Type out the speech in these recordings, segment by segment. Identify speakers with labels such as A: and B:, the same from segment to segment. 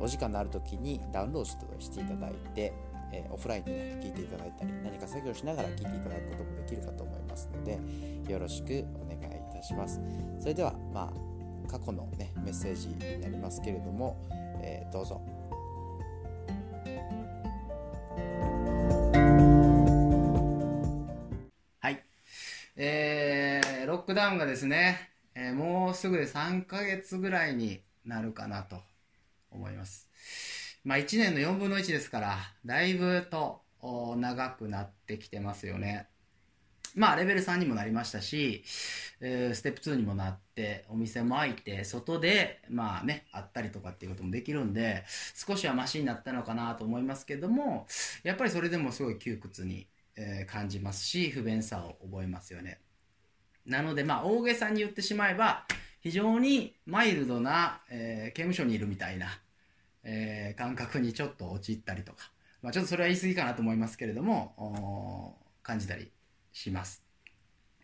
A: お時間のある時にダウンロードしていただいてえー、オフラインでね、聞いていただいたり、何か作業しながら聞いていただくこともできるかと思いますので、よろしくお願いいたします。それでは、まあ、過去のね、メッセージになりますけれども、えー、どうぞ。はい。えー、ロックダウンがですね、えー、もうすぐで3ヶ月ぐらいになるかなと思います。まあ1年の4分の1ですから、だいぶと長くなってきてますよね。まあレベル3にもなりましたし、えー、ステップ2にもなって、お店も開いて、外で、まあね、あったりとかっていうこともできるんで、少しはマシになったのかなと思いますけども、やっぱりそれでもすごい窮屈に、え、感じますし、不便さを覚えますよね。なので、まあ大げさに言ってしまえば、非常にマイルドな、えー、刑務所にいるみたいな、えー、感覚にちょっと陥ったりとか、まあ、ちょっとそれは言い過ぎかなと思いますけれども、感じたりします。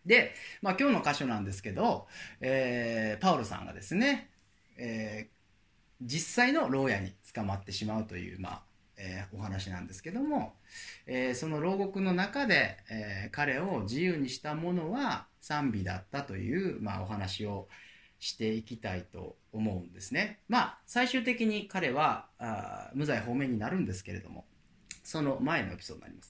A: で、まあ、今日の箇所なんですけど、えー、パウロさんがですね、えー、実際の牢屋に捕まってしまうという、まあえー、お話なんですけども、えー、その牢獄の中で、えー、彼を自由にしたものは賛美だったという、まあ、お話を、していきたいと思うんですね。まあ、最終的に彼はあ無罪方面になるんですけれども、その前のエピソードになります。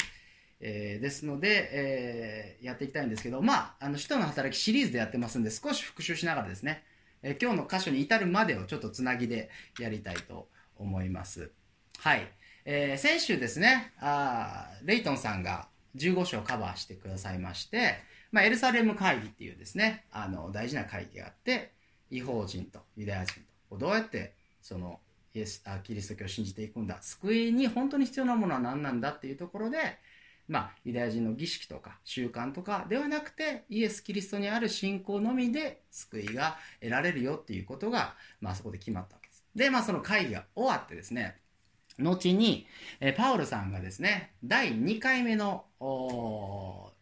A: えー、ですので、えー、やっていきたいんですけど、まあ、あの、使徒の働きシリーズでやってますんで、少し復習しながらですね、えー、今日の箇所に至るまでをちょっとつなぎでやりたいと思います。はい。えー、先週ですね、あレイトンさんが15章カバーしてくださいまして、まあ、エルサレム会議っていうですね、あの、大事な会議があって、違法人とユダヤ人とどうやってそのイエスあキリスト教を信じていくんだ救いに本当に必要なものは何なんだっていうところでまあ、ユダヤ人の儀式とか習慣とかではなくてイエス・キリストにある信仰のみで救いが得られるよっていうことが、まあ、そこで決まったわけです。で、まあ、その会議が終わってですね後に、えパウルさんがですね第2回目の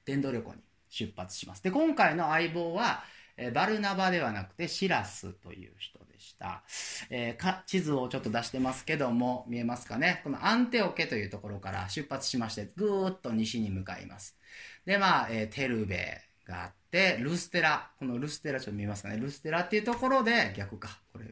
A: 伝道旅行に出発します。で今回の相棒はえバルナバではなくてシラスという人でした。えー、地図をちょっと出してますけども、見えますかね？このアンテオケというところから出発しまして、ぐーっと西に向かいます。で、まあ、えー、テルベがあって、ルステラ、このルステラちょっと見えますかね？ルステラっていうところで、逆か、これ、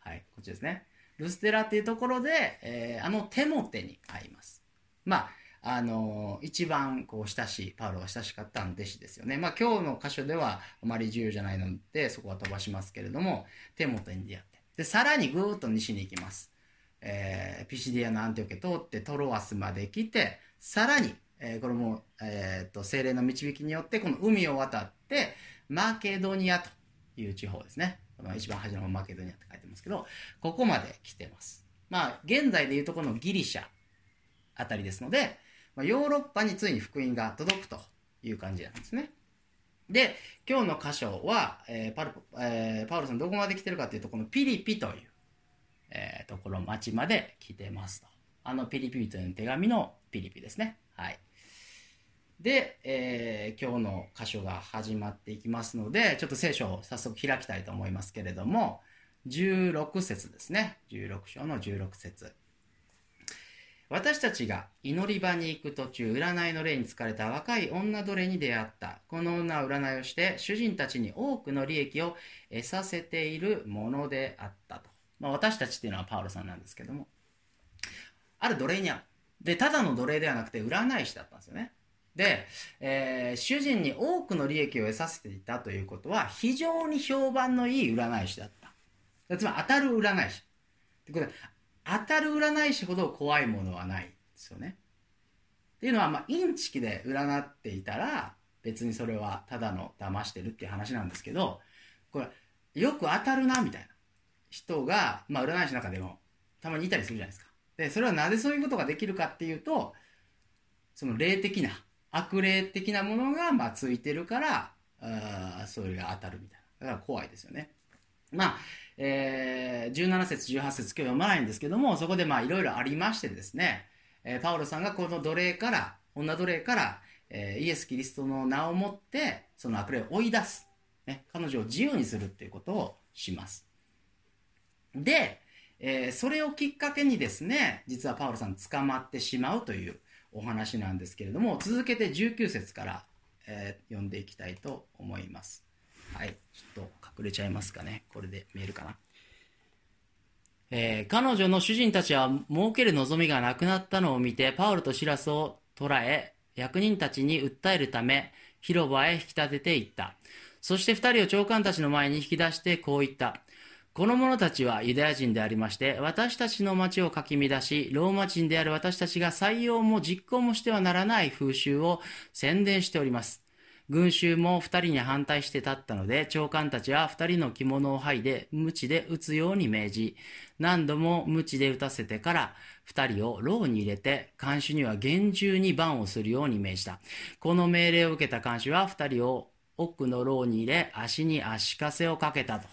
A: はい、こっちですね。ルステラっていうところで、えー、あのテモテに会います。まあ、あの、一番こう親しい、パウロが親しかった弟子ですよね。まあ今日の箇所ではあまり重要じゃないので、そこは飛ばしますけれども、手元に出会って。で、さらにぐーっと西に行きます。えー、ピシディアのアンテオケ通ってトロワスまで来て、さらに、えー、これも、えっ、ー、と、精霊の導きによって、この海を渡って、マケドニアという地方ですね。まあ、一番端のマケドニアって書いてますけど、ここまで来てます。まあ、現在でいうとこのギリシャあたりですので、まあ、ヨーロッパについに福音が届くという感じなんですね。で、今日の箇所は、えーパルえー、パウロさんどこまで来てるかというと、このピリピという、えー、ところ、町まで来てますと。あのピリピという手紙のピリピですね。はい。で、えー、今日の箇所が始まっていきますので、ちょっと聖書を早速開きたいと思いますけれども、16節ですね。16章の16節私たちが祈り場に行く途中、占いの霊に疲れた若い女奴隷に出会った。この女は占いをして、主人たちに多くの利益を得させているものであったと。まあ、私たちっていうのはパウロさんなんですけども。ある奴隷に会う。で、ただの奴隷ではなくて占い師だったんですよね。で、えー、主人に多くの利益を得させていたということは、非常に評判のいい占い師だった。つまり当たる占い師。ってことで、当たる占い師ほど怖いものはないですよね。っていうのは、まあ、インチキで占っていたら、別にそれはただの騙してるっていう話なんですけど、これ、よく当たるな、みたいな人が、まあ、占い師の中でもたまにいたりするじゃないですか。で、それはなぜそういうことができるかっていうと、その霊的な、悪霊的なものが、まあ、ついてるから、あそれが当たるみたいな。だから怖いですよね。まあ、えー、17節、18節今日読まないんですけども、そこでまあいろいろありましてですね、えー、パウロさんがこの奴隷から、女奴隷から、えー、イエス・キリストの名をもって、その悪霊を追い出す。ね、彼女を自由にするっていうことをします。で、えー、それをきっかけにですね、実はパウロさん捕まってしまうというお話なんですけれども、続けて19節から、えー、読んでいきたいと思います。はい、ちょっと隠れちゃいますかね。これで見えるかな。えー、彼女の主人たちは儲ける望みがなくなったのを見て、パウロとシラスを捕らえ、役人たちに訴えるため、広場へ引き立てていった。そして二人を長官たちの前に引き出してこう言った。この者たちはユダヤ人でありまして、私たちの町をかき乱し、ローマ人である私たちが採用も実行もしてはならない風習を宣伝しております。群衆も二人に反対して立ったので、長官たちは二人の着物を剥いで、鞭で打つように命じ、何度も鞭で打たせてから、二人を牢に入れて、看守には厳重に番をするように命じた。この命令を受けた看守は二人を奥の牢に入れ、足に足かせをかけたと。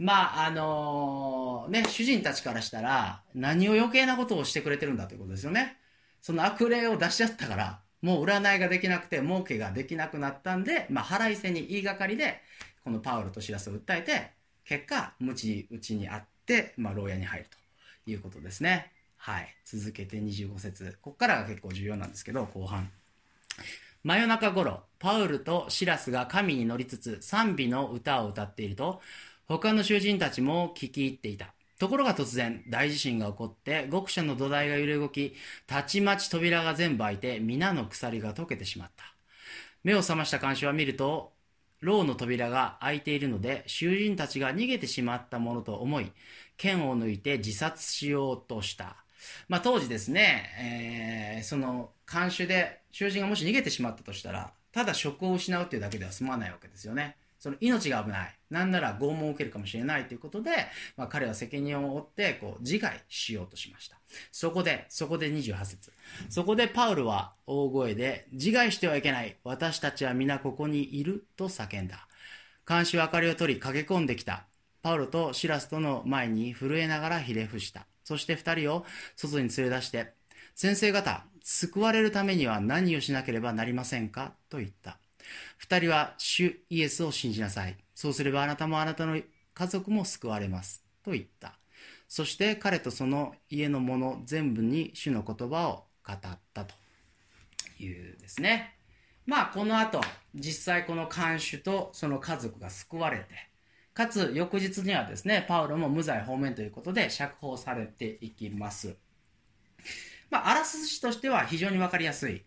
A: まあ、あのー、ね、主人たちからしたら、何を余計なことをしてくれてるんだということですよね。その悪霊を出しちゃったから、もう占いができなくて、儲けができなくなったんで、まあ、腹いせに言いがかりで、このパウロとシラスを訴えて、結果、無知打ちにあって、まあ、牢屋に入るということですね。はい。続けて25節。ここからが結構重要なんですけど、後半。真夜中頃、パウルとシラスが神に乗りつつ賛美の歌を歌っていると、他の囚人たちも聞き入っていた。ところが突然、大地震が起こって、極者の土台が揺れ動き、たちまち扉が全部開いて、皆の鎖が溶けてしまった。目を覚ました監視は見ると、牢の扉が開いているので、囚人たちが逃げてしまったものと思い、剣を抜いて自殺しようとした。まあ、当時ですね、えー、その監守で囚人がもし逃げてしまったとしたら、ただ職を失うっていうだけでは済まないわけですよね。その命が危ない。なんなら拷問を受けるかもしれないということで、まあ、彼は責任を負ってこう自害しようとしました。そこで、そこで28節そこでパウルは大声で、自害してはいけない。私たちは皆ここにいると叫んだ。監視は明かりを取り駆け込んできた。パウロとシラスとの前に震えながらひれ伏した。そして二人を外に連れ出して、先生方、救われるためには何をしなければなりませんか？と言った。二人は主イエスを信じなさい。そうすればあなたもあなたの家族も救われます。と言った。そして彼とその家の者全部に主の言葉を語ったというですね。まあこの後、実際この看守とその家族が救われて、かつ翌日にはですね、パウロも無罪放免ということで釈放されていきます。まあ、あらすじとしては非常にわかりやすい。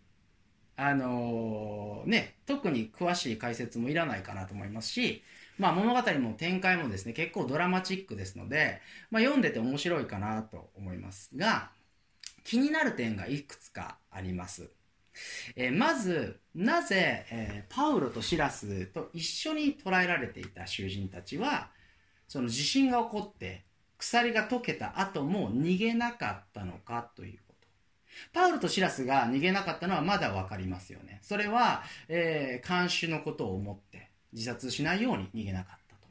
A: あのー、ね、特に詳しい解説もいらないかなと思いますし、まあ、物語も展開もですね、結構ドラマチックですので、まあ、読んでて面白いかなと思いますが、気になる点がいくつかあります。えー、まず、なぜ、えー、パウロとシラスと一緒に捕らえられていた囚人たちは、その地震が起こって鎖が解けた後も逃げなかったのかというパウルとシラスが逃げなかったのはまだわかりますよね。それは、えー、監視のことを思って自殺しないように逃げなかったと。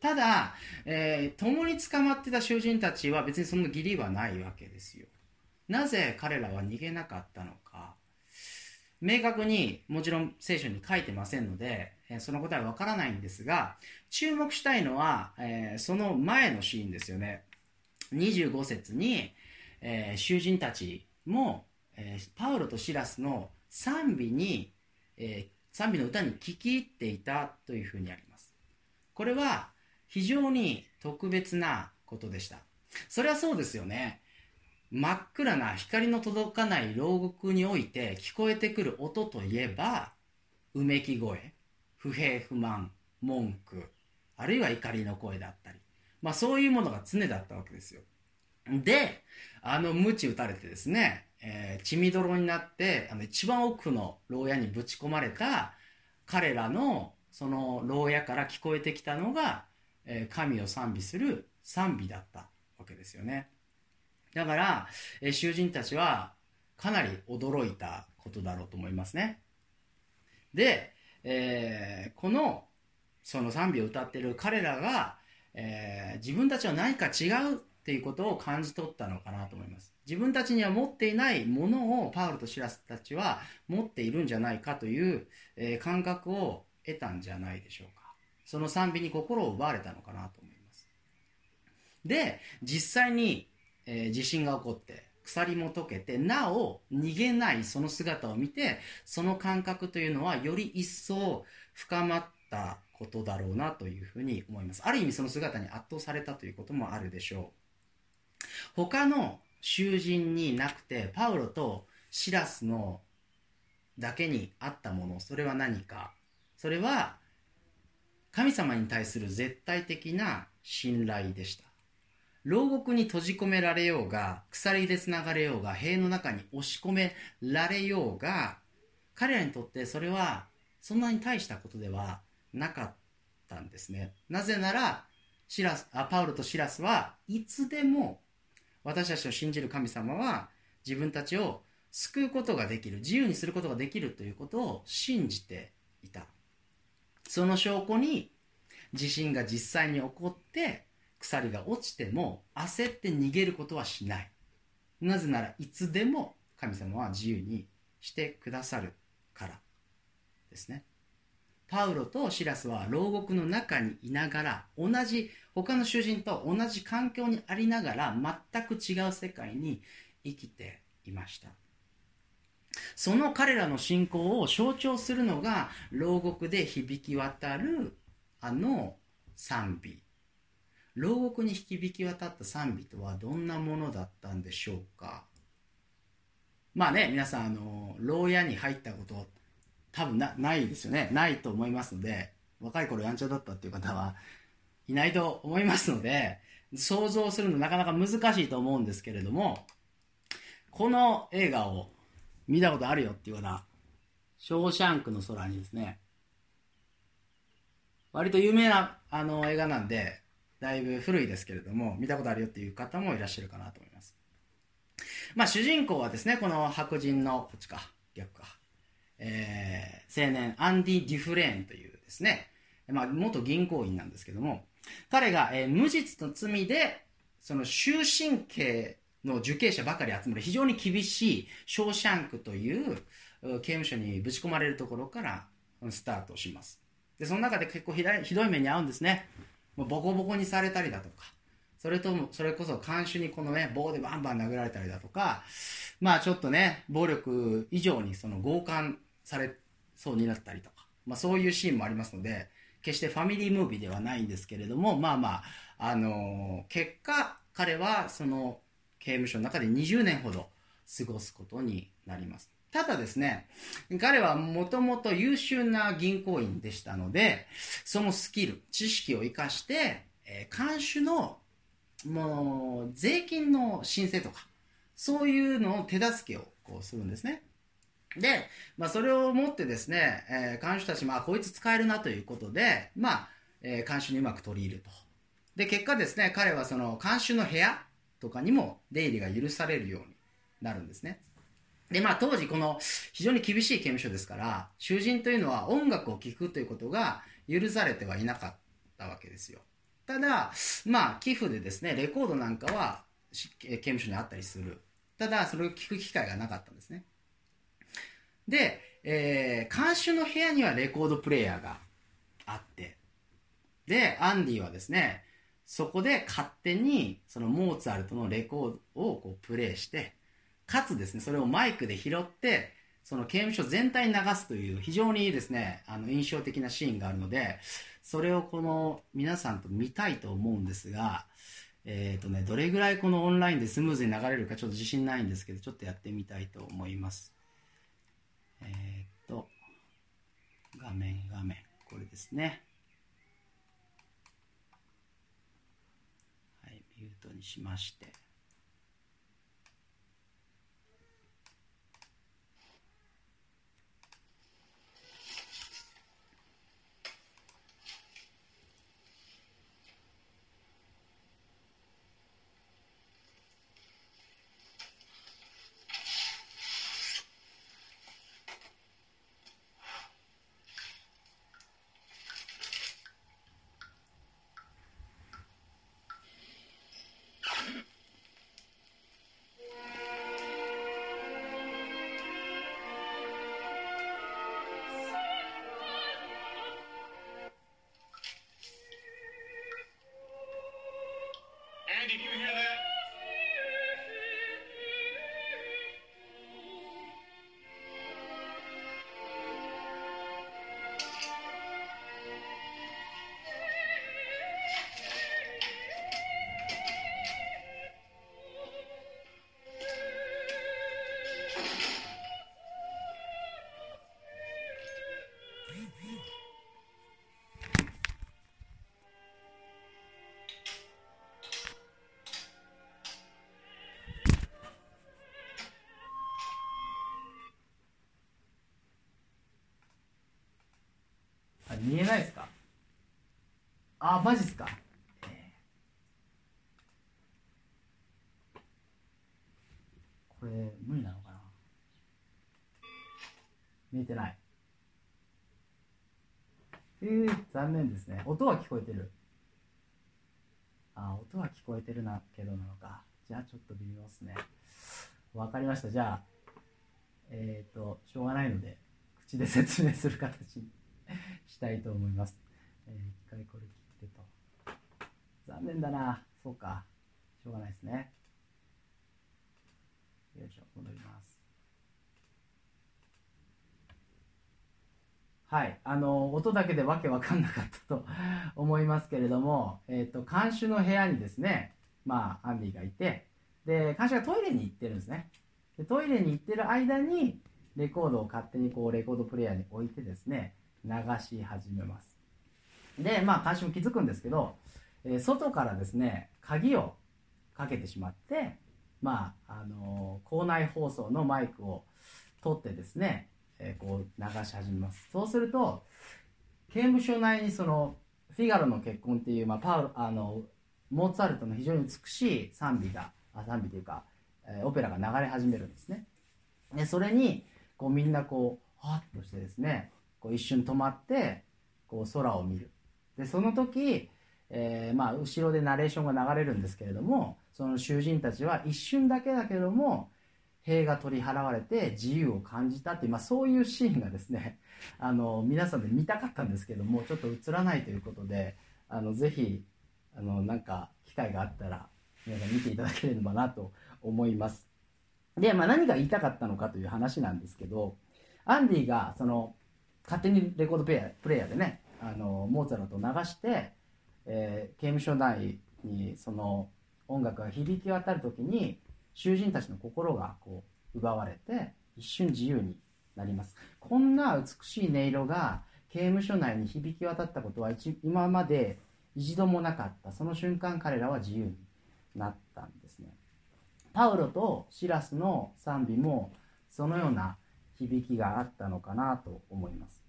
A: ただ、えー、共に捕まってた囚人たちは別にその義理はないわけですよ。なぜ彼らは逃げなかったのか。明確にもちろん聖書に書いてませんので、えその答えはわからないんですが、注目したいのは、えー、その前のシーンですよね。25節に、えー、囚人たちも、えー、パウロとシラスの賛美に、えー、賛美の歌に聴き入っていたというふうにあります。これは非常に特別なことでした。それはそうですよね。真っ暗な光の届かない牢獄において聞こえてくる音といえば、うめき声、不平不満、文句、あるいは怒りの声だったり、まあそういうものが常だったわけですよ。で、あの、鞭打たれてですね、えー、血みどろになって、あの、一番奥の牢屋にぶち込まれた彼らの、その牢屋から聞こえてきたのが、えー、神を賛美する賛美だったわけですよね。だから、え囚人たちはかなり驚いたことだろうと思いますね。で、えー、このその賛美を歌ってる彼らが、えー、自分たちは何か違うっていうことを感じ取ったのかなと思います。自分たちには持っていないものをパウロとシラスたちは持っているんじゃないかという、えー、感覚を得たんじゃないでしょうか。その賛美に心を奪われたのかなと思います。で、実際に、えー、地震が起こって、鎖も解けて、なお逃げないその姿を見て、その感覚というのはより一層深まったことだろうなというふうに思います。ある意味その姿に圧倒されたということもあるでしょう。他の囚人になくて、パウロとシラスのだけにあったもの、それは何か？それは神様に対する絶対的な信頼でした。牢獄に閉じ込められようが、鎖で繋がれようが、塀の中に押し込められようが、彼らにとってそれはそんなに大したことではなかったんですね。なぜなら、シラスあパウロとシラスはいつでも私たちを信じる神様は自分たちを救うことができる、自由にすることができるということを信じていた。その証拠に地震が実際に起こって鎖が落ちても焦って逃げることはしない。なぜならいつでも神様は自由にしてくださるからですね。パウロとシラスは牢獄の中にいながら同じ他の囚人と同じ環境にありながら全く違う世界に生きていました。その彼らの信仰を象徴するのが牢獄で響き渡るあの賛美。牢獄に響き渡った賛美とはどんなものだったんでしょうか。まあね皆さんあの牢屋に入ったこと多分なないですよね。ないと思いますので若い頃やんちゃだったっていう方はいないと思いますので想像するのなかなか難しいと思うんですけれどもこの映画を見たことあるよっていうようなショーシャンクの空にですね割と有名なあの映画なんでだいぶ古いですけれども、見たことあるよっていう方もいらっしゃるかなと思います。まあ、主人公はですね、この白人の、こっちか、逆か、えー、青年、アンディ・デュフレーンというですね、まあ、元銀行員なんですけども、彼が、えー、無実の罪で、その終身刑の受刑者ばかり集まる非常に厳しいショーシャンクという刑務所にぶち込まれるところからスタートします。で、その中で結構ひどい目に遭うんですね。もうボコボコにされたりだとか、それとも、それこそ看守にこのね、棒でバンバン殴られたりだとか、まあちょっとね、暴力以上にその強姦されそうになったりとか、まあそういうシーンもありますので、決してファミリームービーではないんですけれども、まあまあ、あのー、結果、彼はその刑務所の中で20年ほど過ごすことになります。ただですね、彼はもともと優秀な銀行員でしたので、そのスキル、知識を活かして、えー、監守の、もう、税金の申請とか、そういうのを手助けをこうするんですね。で、まあ、それをもってですね、えー、監守たち、まあ、こいつ使えるなということで、まあ、えー、監守にうまく取り入ると。で、結果ですね、彼はその監守の部屋とかにも出入りが許されるようになるんですね。で、まあ当時この非常に厳しい刑務所ですから、囚人というのは音楽を聴くということが許されてはいなかったわけですよ。ただ、まあ寄付でですね、レコードなんかは刑務所にあったりする。ただ、それを聞く機会がなかったんですね。で、えー、監守の部屋にはレコードプレーヤーがあって、で、アンディはですね、そこで勝手にそのモーツァルトのレコードをこうプレイして、かつですね、それをマイクで拾って、その刑務所全体に流すという非常にですね、あの印象的なシーンがあるので、それをこの皆さんと見たいと思うんですが、えっ、ー、とね、どれぐらいこのオンラインでスムーズに流れるかちょっと自信ないんですけど、ちょっとやってみたいと思います。えっ、と、画面、画面、これですね。はい、ミュートにしまして。見えないですか？あマジっすか、これ無理なのかな？見えてない。えー、残念ですね。音は聞こえてる。あ音は聞こえてるなけどなのか。じゃあちょっと微妙ですね。わかりました。じゃあえっ、ー、としょうがないので口で説明する形に。したいと思います。えー一回これ切ってと。残念だな。そうか。しょうがないですね。よいしょ、戻ります。はい。あの、音だけでわけわかんなかったと 思いますけれども、えっ、と、監修の部屋にですね、まあ、アンディがいて、で、監修がトイレに行ってるんですね。でトイレに行ってる間に、レコードを勝手にこう、レコードプレイヤーに置いてですね、流し始めます。でまあ監視も気づくんですけど、えー外からですね鍵をかけてしまってまああのー校内放送のマイクを取ってですね、えーこう流し始めます。そうすると刑務所内にその「フィガロの結婚」っていう、まあ、パウあのモーツァルトの非常に美しい賛美があ賛美というか、えーオペラが流れ始めるんですね。でそれにこうみんなこうはっとしてですねこう一瞬止まってこう空を見る。でその時、えーまあ、後ろでナレーションが流れるんですけれどもその囚人たちは一瞬だけだけれども塀が取り払われて自由を感じたっていう、まあ、そういうシーンがですね あの皆さんで見たかったんですけどもちょっと映らないということであのぜひあのなんか機会があったら皆さん見ていただければなと思います。で、まあ、何が言いたかったのかという話なんですけどアンディがその勝手にレコードプレイヤープレイヤーでねあのモーツァルトを流して、えー刑務所内にその音楽が響き渡る時に囚人たちの心がこう奪われて一瞬自由になります。こんな美しい音色が刑務所内に響き渡ったことは今まで一度もなかった。その瞬間彼らは自由になったんですね。パウロとシラスの賛美もそのような響きがあったのかなと思います。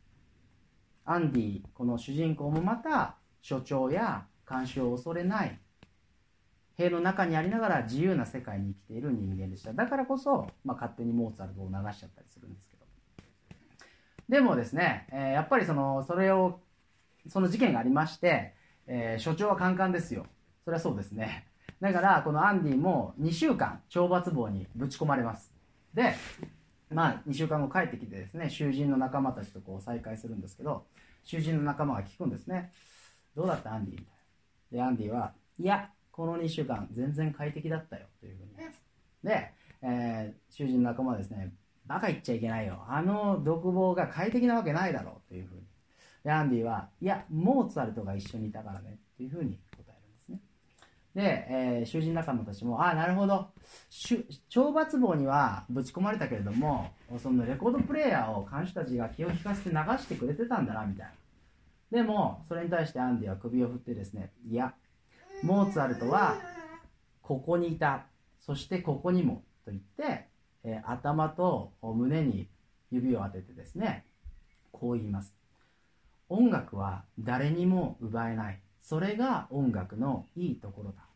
A: アンディこの主人公もまた所長や監視を恐れない塀の中にありながら自由な世界に生きている人間でした。だからこそ、まあ、勝手にモーツァルトを流しちゃったりするんですけど。でもですね、えーやっぱりそのそれをその事件がありまして、えー所長はカンカンですよ。それはそうですね。だからこのアンディも2週間懲罰房にぶち込まれます。でまあ2週間後帰ってきてですね囚人の仲間たちとこう再会するんですけど囚人の仲間が聞くんですねどうだったアンディ？みたいな。でアンディはいやこの2週間全然快適だったよというふうに。で、えー囚人の仲間はですねバカ言っちゃいけないよ。あの独房が快適なわけないだろうというふうに。でアンディはいやモーツァルトが一緒にいたからねっていうふうにで、えー囚人仲間たちもああなるほど。懲罰房にはぶち込まれたけれどもそのレコードプレーヤーを看守たちが気を利かせて流してくれてたんだなみたいな。でもそれに対してアンディは首を振ってですねいやモーツァルトはここにいた。そしてここにもと言って、えー頭と胸に指を当ててですねこう言います。音楽は誰にも奪えない。それが音楽のいいところだ。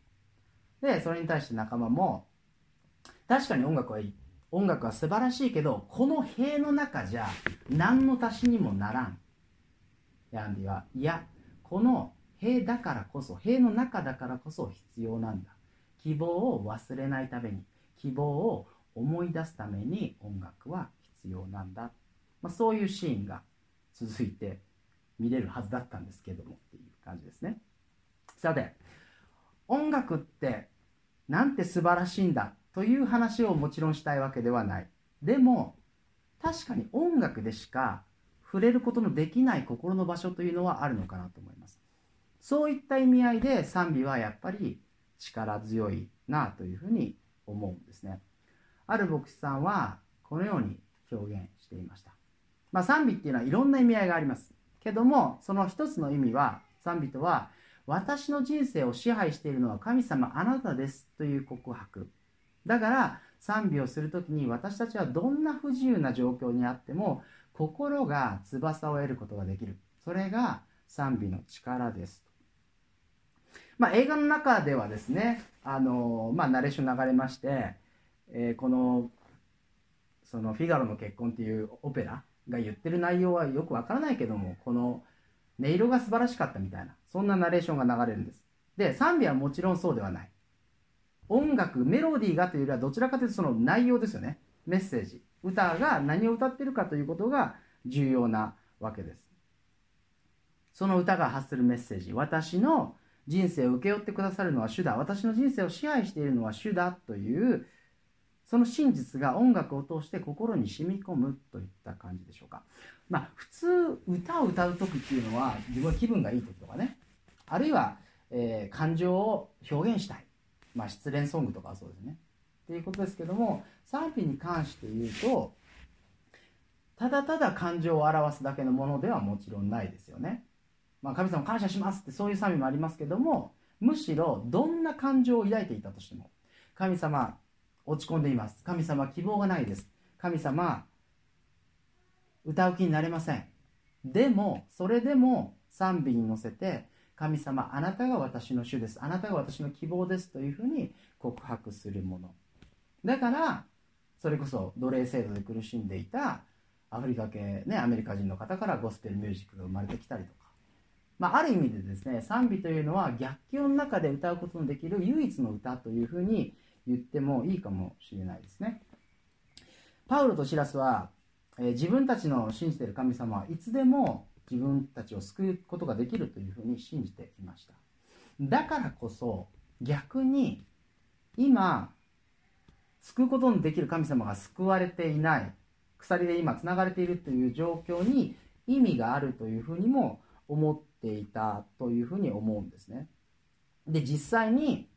A: でそれに対して仲間も確かに音楽はいい。音楽は素晴らしいけどこの塀の中じゃ何の足しにもならん。ヤンディはいやこの塀だからこそ塀の中だからこそ必要なんだ。希望を忘れないために希望を思い出すために音楽は必要なんだ、まあ、そういうシーンが続いて見れるはずだったんですけどもっていう感じですね。さて音楽ってなんて素晴らしいんだという話をもちろんしたいわけではない。でも確かに音楽でしか触れることのできない心の場所というのはあるのかなと思います。そういった意味合いで賛美はやっぱり力強いなというふうに思うんですね。ある牧師さんはこのように表現していました。まあ、賛美っていうのはいろんな意味合いがあります。けどもその一つの意味は賛美とは私の人生を支配しているのは神様あなたですという告白。だから賛美をする時に私たちはどんな不自由な状況にあっても心が翼を得ることができる。それが賛美の力です。まあ、映画の中ではですねあの、まあ、ナレーション流れまして、えー、このその「フィガロの結婚」っていうオペラが言ってる内容はよくわからないけどもこの音色が素晴らしかったみたいな。そんなナレーションが流れるんです。で賛美はもちろんそうではない。音楽メロディーがというよりはどちらかというとその内容ですよね。メッセージ。歌が何を歌ってるかということが重要なわけです。その歌が発するメッセージ。私の人生を請け負ってくださるのは主だ。私の人生を支配しているのは主だというその真実が音楽を通して心に染み込むといった感じでしょうか。まあ、普通歌を歌う時っていうのは自分は気分がいい時とかね。あるいは、えー、感情を表現したい、まあ、失恋ソングとかはそうですね。っていうことですけども賛否に関して言うとただただ感情を表すだけのものではもちろんないですよね。まあ、神様感謝しますってそういう賛美もありますけどもむしろどんな感情を抱いていたとしても神様落ち込んでいます。神様希望がないです。神様歌う気になれません。でもそれでも賛美に乗せて神様あなたが私の主です。あなたが私の希望ですというふうに告白するもの。だからそれこそ奴隷制度で苦しんでいたアフリカ系、ね、アメリカ人の方からゴスペルミュージックが生まれてきたりとか、まあ、ある意味でですね賛美というのは逆境の中で歌うことのできる唯一の歌というふうに言ってもいいかもしれないですね。パウロとシラスは、えー、自分たちの信じてる神様はいつでも自分たちを救うことができるというふうに信じていました。だからこそ逆に今救うことのできる神様が救われていない鎖で今つながれているという状況に意味があるというふうにも思っていたというふうに思うんですね。で実際に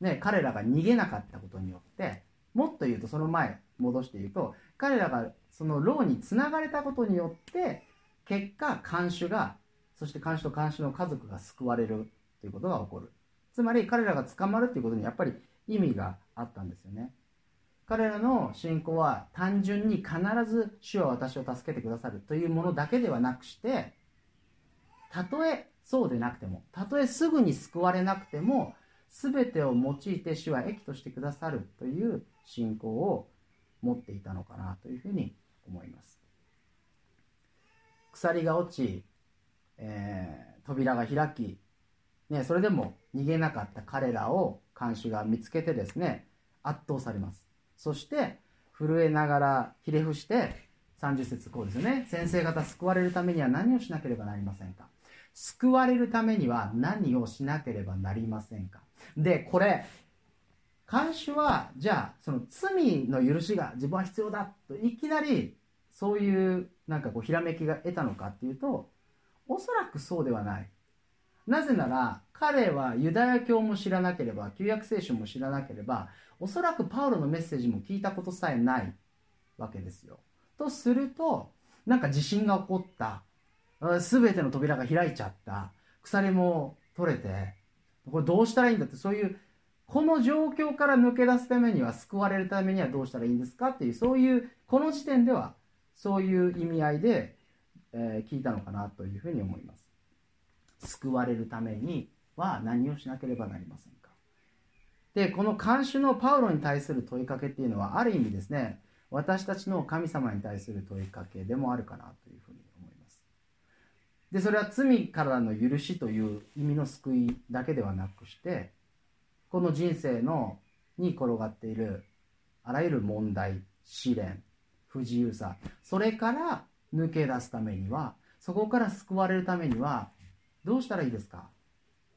A: ね、彼らが逃げなかったことによってもっと言うとその前戻して言うと彼らがその牢につながれたことによって結果看守がそして看守と看守の家族が救われるということが起こる。つまり彼らが捕まるということにやっぱり意味があったんですよね。彼らの信仰は単純に必ず主は私を助けてくださるというものだけではなくしてたとえそうでなくてもたとえすぐに救われなくても全てを用いて主は益としてくださるという信仰を持っていたのかなというふうに思います。鎖が落ち、えー、扉が開き、ね、それでも逃げなかった彼らを看守が見つけてですね圧倒されます。そして震えながらひれ伏して30節こうですよね。先生方救われるためには何をしなければなりませんか。救われるためには何をしなければなりませんか。で、これ、看守は、じゃあ、その罪の許しが自分は必要だと、いきなり、そういう、なんかこう、ひらめきが得たのかっていうと、おそらくそうではない。なぜなら、彼はユダヤ教も知らなければ、旧約聖書も知らなければ、おそらくパウロのメッセージも聞いたことさえないわけですよ。とすると、なんか地震が起こった。すべての扉が開いちゃった。鎖も取れて、これどうしたらいいんだってそういうこの状況から抜け出すためには救われるためにはどうしたらいいんですかっていうそういうこの時点ではそういう意味合いで、えー、聞いたのかなというふうに思います。救われるためには何をしなければなりませんか。でこの監守のパウロに対する問いかけっていうのはある意味ですね私たちの神様に対する問いかけでもあるかなというふうに思います。でそれは罪からの許しという意味の救いだけではなくしてこの人生のに転がっているあらゆる問題試練不自由さ。それから抜け出すためにはそこから救われるためにはどうしたらいいですか？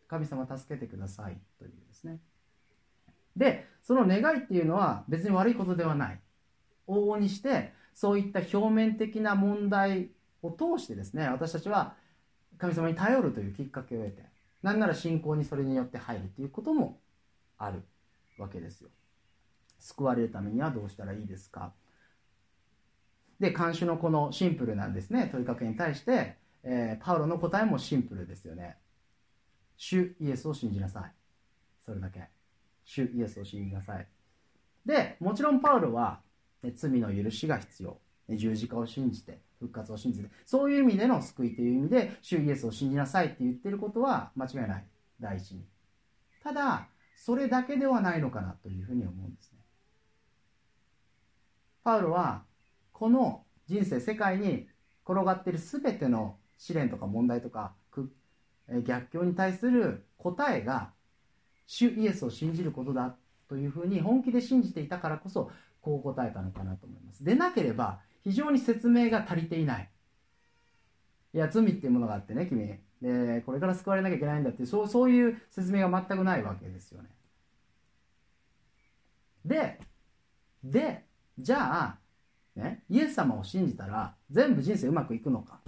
A: 神様助けてください。というですね。で、その願いっていうのは別に悪いことではない。往々にして、そういった表面的な問題を通してですね、私たちは神様に頼るというきっかけを得て、なんなら信仰にそれによって入るということもあるわけですよ。救われるためにはどうしたらいいですか？で、監修のこのシンプルなんですね、問いかけに対して、えー、パウロの答えもシンプルですよね。主イエスを信じなさい。それだけ。主イエスを信じなさい。で、もちろんパウロは、ね、罪の許しが必要。ね、十字架を信じて、復活を信じて、そういう意味での救いという意味で、主イエスを信じなさいって言ってることは間違いない。第一に。ただ、それだけではないのかなというふうに思うんですね。パウロは、この人生、世界に転がっている全ての試練とか問題とか逆境に対する答えが主イエスを信じることだというふうに本気で信じていたからこそこう答えたのかなと思います。でなければ非常に説明が足りていない。いや、罪っていうものがあってね、君。で、これから救われなきゃいけないんだってそう、そういう説明が全くないわけですよね。で、で、じゃあ、ね、イエス様を信じたら全部人生うまくいくのか。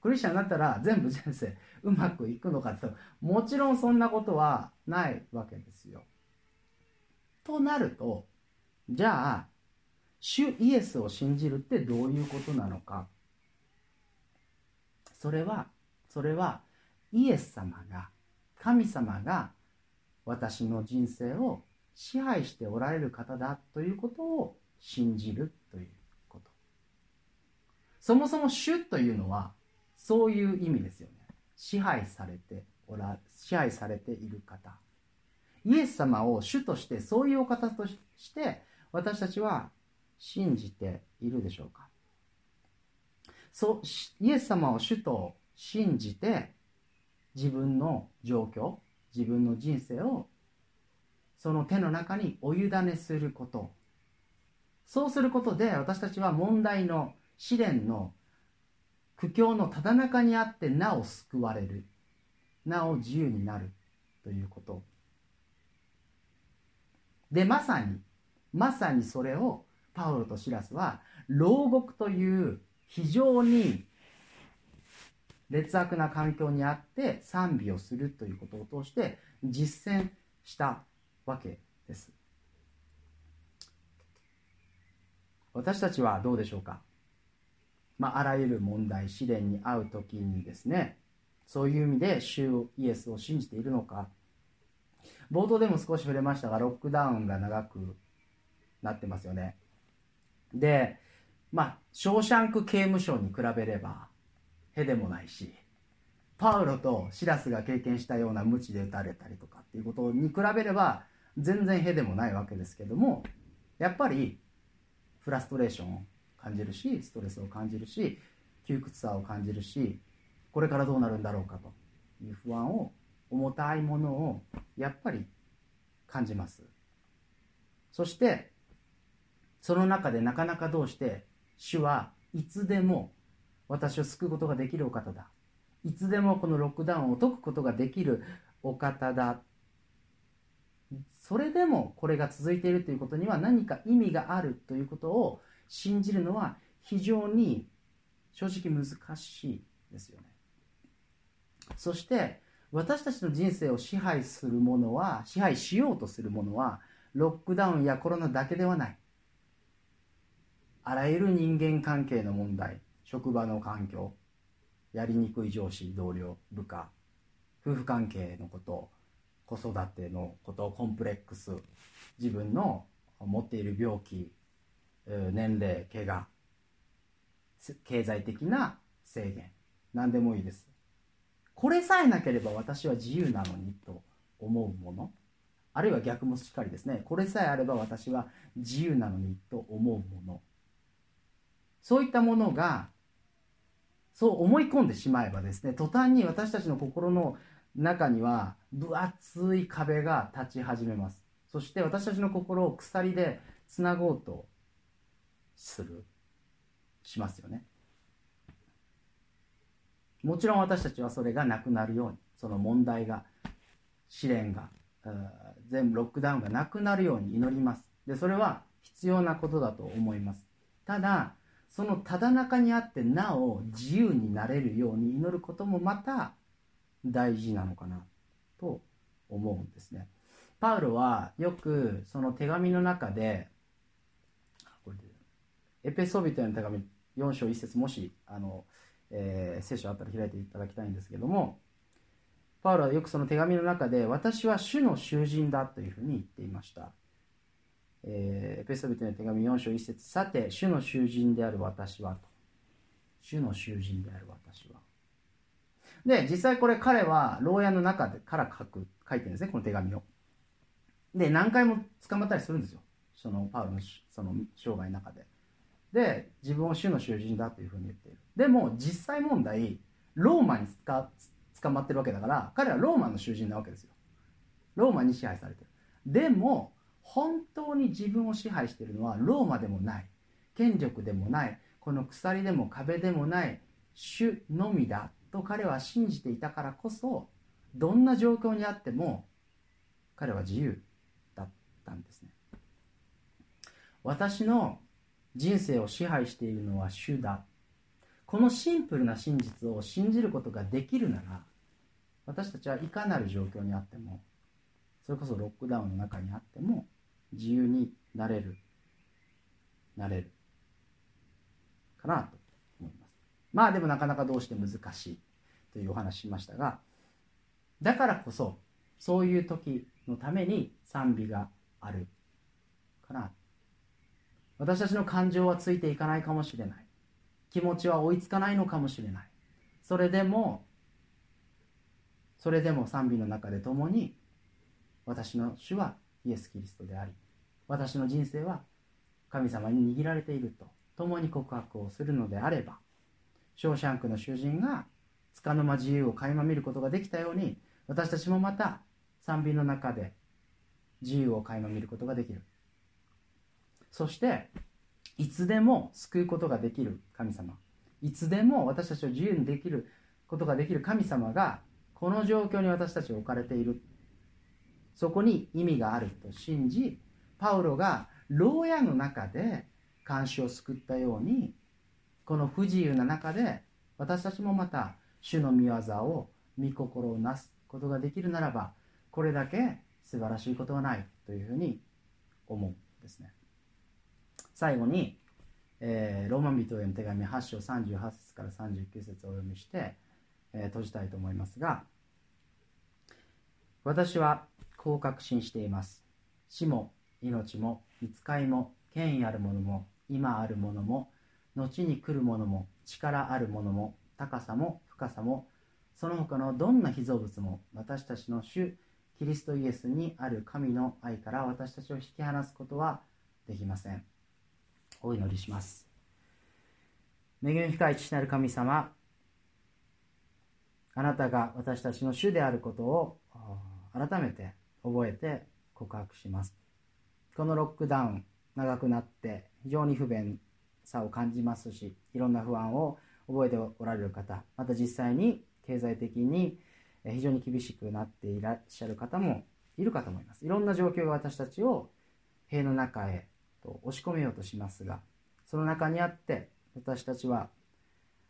A: クリスチャンになったら全部人生うまくいくのかってもちろんそんなことはないわけですよ。となるとじゃあ主イエスを信じるってどういうことなのか。それはそれはイエス様が神様が私の人生を支配しておられる方だということを信じるそもそも主というのはそういう意味ですよね。支配されておら支配されている方。イエス様を主としてそういうお方として私たちは信じているでしょうか。そうイエス様を主と信じて自分の状況自分の人生をその手の中にお委ねすること。そうすることで私たちは問題の試練の苦境のただ中にあってなお救われる。なお自由になるということ。でまさにまさにそれをパウロとシラスは牢獄という非常に劣悪な環境にあって賛美をするということを通して実践したわけです。私たちはどうでしょうか？まあ、あらゆる問題試練に遭う時にですねそういう意味で主イエスを信じているのか。冒頭でも少し触れましたがロックダウンが長くなってますよね。でまあショーシャンク刑務所に比べればへでもないしパウロとシラスが経験したような無知で打たれたりとかっていうことに比べれば全然へでもないわけですけどもやっぱりフラストレーション感じるしストレスを感じるし窮屈さを感じるしこれからどうなるんだろうかと。いう不安を重たいものをやっぱり感じます。そしてその中でなかなかどうして主はいつでも私を救うことができるお方だ。いつでもこのロックダウンを解くことができるお方だ。それでもこれが続いているということには何か意味があるということを信じるのは非常に正直難しいですよね。そして私たちの人生を支配するものは支配しようとするものはロックダウンやコロナだけではないあらゆる人間関係の問題職場の環境やりにくい上司同僚部下夫婦関係のこと子育てのことコンプレックス自分の持っている病気年齢怪我経済的な制限何でもいいです。これさえなければ私は自由なのにと思うものあるいは逆もしっかりですね。これさえあれば私は自由なのにと思うもの。そういったものがそう思い込んでしまえばですね途端に私たちの心の中には分厚い壁が立ち始めます。そして私たちの心を鎖でつなごうとする。しますよね。もちろん私たちはそれがなくなるようにその問題が試練が全部ロックダウンがなくなるように祈ります。でそれは必要なことだと思います。ただそのただ中にあってなお自由になれるように祈ることもまた大事なのかなと思うんですね。パウロはよくその手紙の中でエペソビトへの手紙4章1節もしあの、えー、聖書あったら開いていただきたいんですけどもパウロはよくその手紙の中で私は主の囚人だというふうに言っていましたえー、エペソビトへの手紙4章1節さて、主の囚人である私は、と。主の囚人である私は。で、実際これ彼は牢屋の中でから書く、書いてるんですね、この手紙を。で、何回も捕まったりするんですよ。そのパウロのその生涯の中で。で、自分を主の囚人だというふうに言っている。でも、実際問題、ローマに捕まってるわけだから、彼はローマの囚人なわけですよ。ローマに支配されてる。でも、本当に自分を支配しているのはローマでもない権力でもないこの鎖でも壁でもない主のみだと彼は信じていたからこそどんな状況にあっても彼は自由だったんですね私の人生を支配しているのは主だ。このシンプルな真実を信じることができるなら私たちはいかなる状況にあってもそれこそロックダウンの中にあっても自由になれるなれるかなと思います。まあでもなかなかどうして難しいというお話しましたがだからこそそういう時のために賛美があるかなと。私たちの感情はついていかないかもしれない。気持ちは追いつかないのかもしれない。それでもそれでも賛美の中で共に私の主はイエス・キリストであり私の人生は神様に握られていると共に告白をするのであればショーシャンクの囚人が束の間自由を垣間見ることができたように私たちもまた賛美の中で自由を垣間見ることができる。そしていつでも救うことができる神様。いつでも私たちを自由にできることができる神様がこの状況に私たちを置かれている。そこに意味があると信じパウロが牢屋の中で監視を救ったようにこの不自由な中で私たちもまた主の御業を御心をなすことができるならばこれだけ素晴らしいことはないというふうに思うんですね。最後に、えー、ローマ人への手紙8章38節から39節をお読みして、えー、閉じたいと思いますが私はこう確信しています。死も命も見つかいも権威あるものも今あるものも後に来るものも力あるものも高さも深さもその他のどんな被造物も私たちの主キリストイエスにある神の愛から私たちを引き離すことはできません。お祈りします。恵み深い父なる神様あなたが私たちの主であることを改めて覚えて告白します。このロックダウン長くなって非常に不便さを感じますしいろんな不安を覚えておられる方また実際に経済的に非常に厳しくなっていらっしゃる方もいるかと思います。いろんな状況が私たちを塀の中へ押し込めようとしますがその中にあって私たちは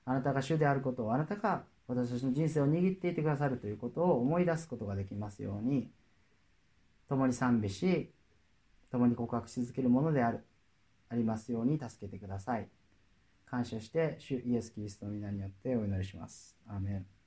A: あなたが主であることをあなたが私たちの人生を握っていてくださるということを思い出すことができますように共に賛美し、共に告白し続けるものである、ありますように助けてください。感謝して、主イエス・キリストの皆によってお祈りします。アーメン